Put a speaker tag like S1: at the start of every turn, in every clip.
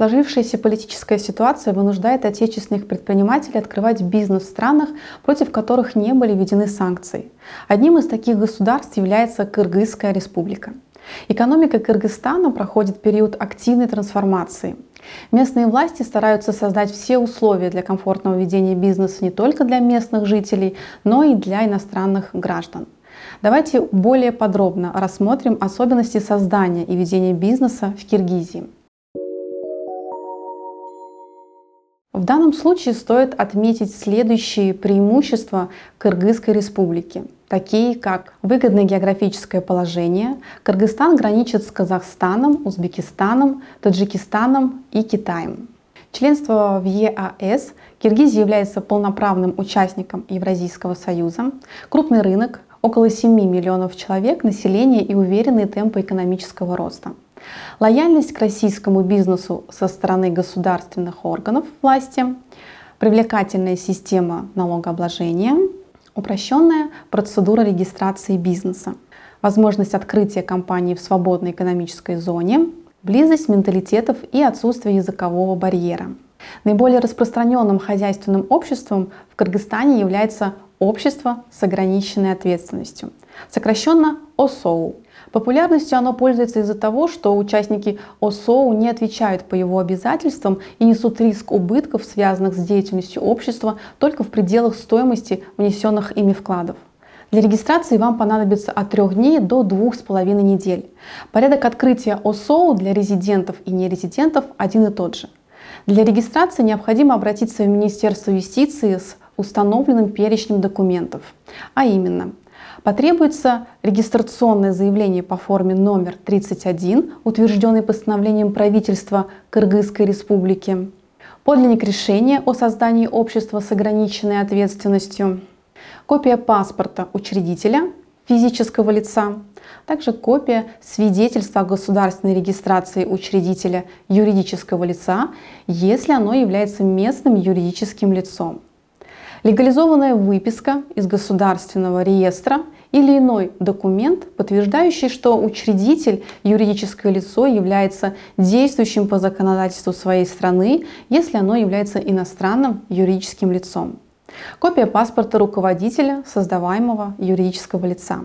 S1: Сложившаяся политическая ситуация вынуждает отечественных предпринимателей открывать бизнес в странах, против которых не были введены санкции. Одним из таких государств является Кыргызская республика. Экономика Кыргызстана проходит период активной трансформации. Местные власти стараются создать все условия для комфортного ведения бизнеса не только для местных жителей, но и для иностранных граждан. Давайте более подробно рассмотрим особенности создания и ведения бизнеса в Киргизии. В данном случае стоит отметить следующие преимущества Кыргызской республики, такие как выгодное географическое положение. Кыргызстан граничит с Казахстаном, Узбекистаном, Таджикистаном и Китаем. Членство в ЕАЭС Киргизия является полноправным участником Евразийского союза, крупный рынок, около 7 миллионов человек, население и уверенные темпы экономического роста. Лояльность к российскому бизнесу со стороны государственных органов власти, привлекательная система налогообложения, упрощенная процедура регистрации бизнеса, возможность открытия компании в свободной экономической зоне, близость менталитетов и отсутствие языкового барьера. Наиболее распространенным хозяйственным обществом в Кыргызстане является общество с ограниченной ответственностью, сокращенно ОСОУ – Популярностью оно пользуется из-за того, что участники ОСОУ не отвечают по его обязательствам и несут риск убытков, связанных с деятельностью общества, только в пределах стоимости внесенных ими вкладов. Для регистрации вам понадобится от 3 дней до 2,5 недель. Порядок открытия ОСОУ для резидентов и нерезидентов один и тот же. Для регистрации необходимо обратиться в Министерство юстиции с установленным перечнем документов, а именно Потребуется регистрационное заявление по форме номер 31, утвержденный постановлением правительства Кыргызской республики, подлинник решения о создании общества с ограниченной ответственностью, копия паспорта учредителя физического лица, также копия свидетельства о государственной регистрации учредителя юридического лица, если оно является местным юридическим лицом легализованная выписка из государственного реестра или иной документ, подтверждающий, что учредитель, юридическое лицо, является действующим по законодательству своей страны, если оно является иностранным юридическим лицом. Копия паспорта руководителя создаваемого юридического лица.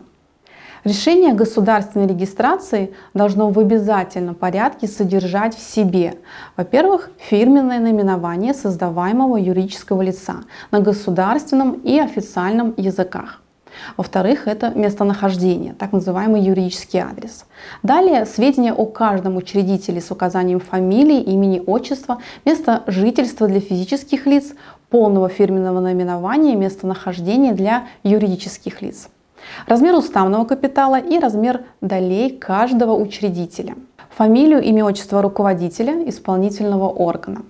S1: Решение о государственной регистрации должно в обязательном порядке содержать в себе, во-первых, фирменное наименование создаваемого юридического лица на государственном и официальном языках. Во-вторых, это местонахождение, так называемый юридический адрес. Далее сведения о каждом учредителе с указанием фамилии, имени, отчества, места жительства для физических лиц, полного фирменного наименования, местонахождения для юридических лиц размер уставного капитала и размер долей каждого учредителя, фамилию, имя, отчество руководителя исполнительного органа,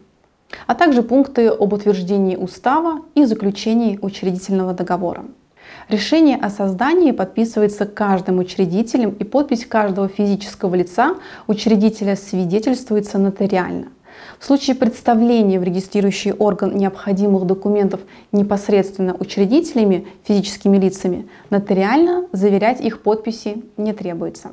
S1: а также пункты об утверждении устава и заключении учредительного договора. Решение о создании подписывается каждым учредителем и подпись каждого физического лица учредителя свидетельствуется нотариально. В случае представления в регистрирующий орган необходимых документов непосредственно учредителями, физическими лицами, нотариально заверять их подписи не требуется.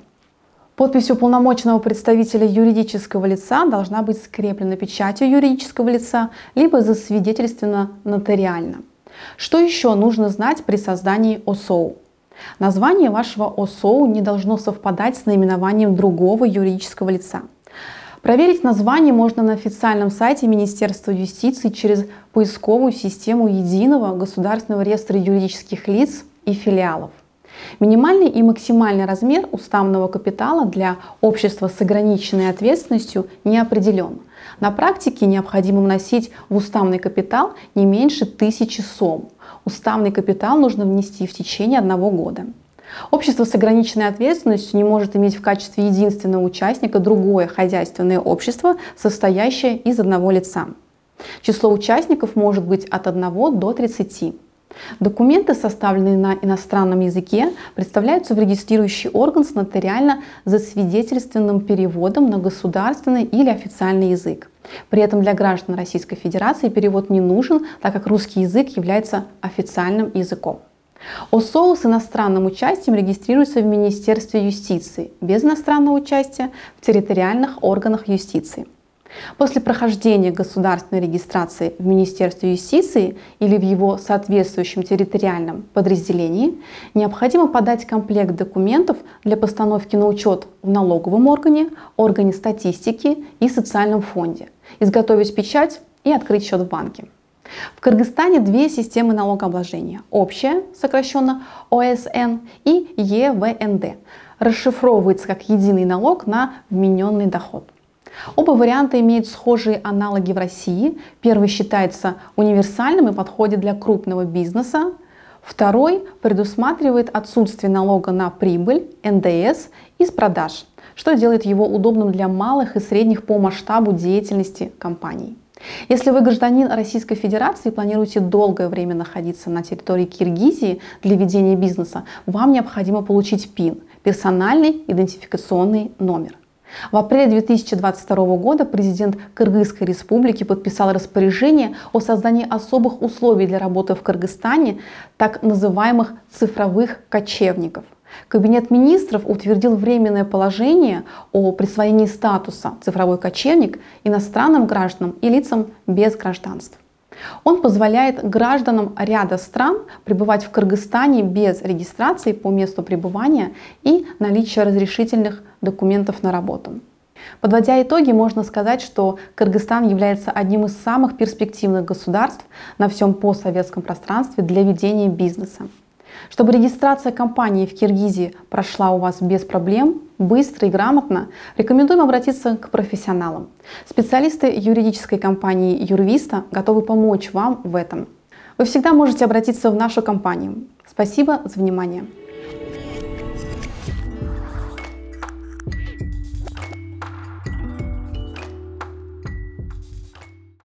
S1: Подпись уполномоченного представителя юридического лица должна быть скреплена печатью юридического лица, либо засвидетельствена нотариально. Что еще нужно знать при создании ОСОУ? Название вашего ОСОУ не должно совпадать с наименованием другого юридического лица. Проверить название можно на официальном сайте Министерства юстиции через поисковую систему Единого государственного реестра юридических лиц и филиалов. Минимальный и максимальный размер уставного капитала для общества с ограниченной ответственностью не определен. На практике необходимо вносить в уставный капитал не меньше тысячи сом. Уставный капитал нужно внести в течение одного года. Общество с ограниченной ответственностью не может иметь в качестве единственного участника другое хозяйственное общество, состоящее из одного лица. Число участников может быть от 1 до 30. Документы, составленные на иностранном языке, представляются в регистрирующий орган с нотариально засвидетельственным переводом на государственный или официальный язык. При этом для граждан Российской Федерации перевод не нужен, так как русский язык является официальным языком. ОСОУ с иностранным участием регистрируется в Министерстве юстиции, без иностранного участия в территориальных органах юстиции. После прохождения государственной регистрации в Министерстве юстиции или в его соответствующем территориальном подразделении необходимо подать комплект документов для постановки на учет в налоговом органе, органе статистики и социальном фонде, изготовить печать и открыть счет в банке. В Кыргызстане две системы налогообложения. Общая, сокращенно ОСН, и ЕВНД. Расшифровывается как единый налог на вмененный доход. Оба варианта имеют схожие аналоги в России. Первый считается универсальным и подходит для крупного бизнеса. Второй предусматривает отсутствие налога на прибыль, НДС, из продаж, что делает его удобным для малых и средних по масштабу деятельности компаний. Если вы гражданин Российской Федерации и планируете долгое время находиться на территории Киргизии для ведения бизнеса, вам необходимо получить ПИН – персональный идентификационный номер. В апреле 2022 года президент Кыргызской республики подписал распоряжение о создании особых условий для работы в Кыргызстане, так называемых цифровых кочевников. Кабинет министров утвердил временное положение о присвоении статуса цифровой кочевник иностранным гражданам и лицам без гражданства. Он позволяет гражданам ряда стран пребывать в Кыргызстане без регистрации по месту пребывания и наличия разрешительных документов на работу. Подводя итоги, можно сказать, что Кыргызстан является одним из самых перспективных государств на всем постсоветском пространстве для ведения бизнеса. Чтобы регистрация компании в Киргизии прошла у вас без проблем, быстро и грамотно, рекомендуем обратиться к профессионалам. Специалисты юридической компании Юрвиста готовы помочь вам в этом. Вы всегда можете обратиться в нашу компанию. Спасибо за внимание.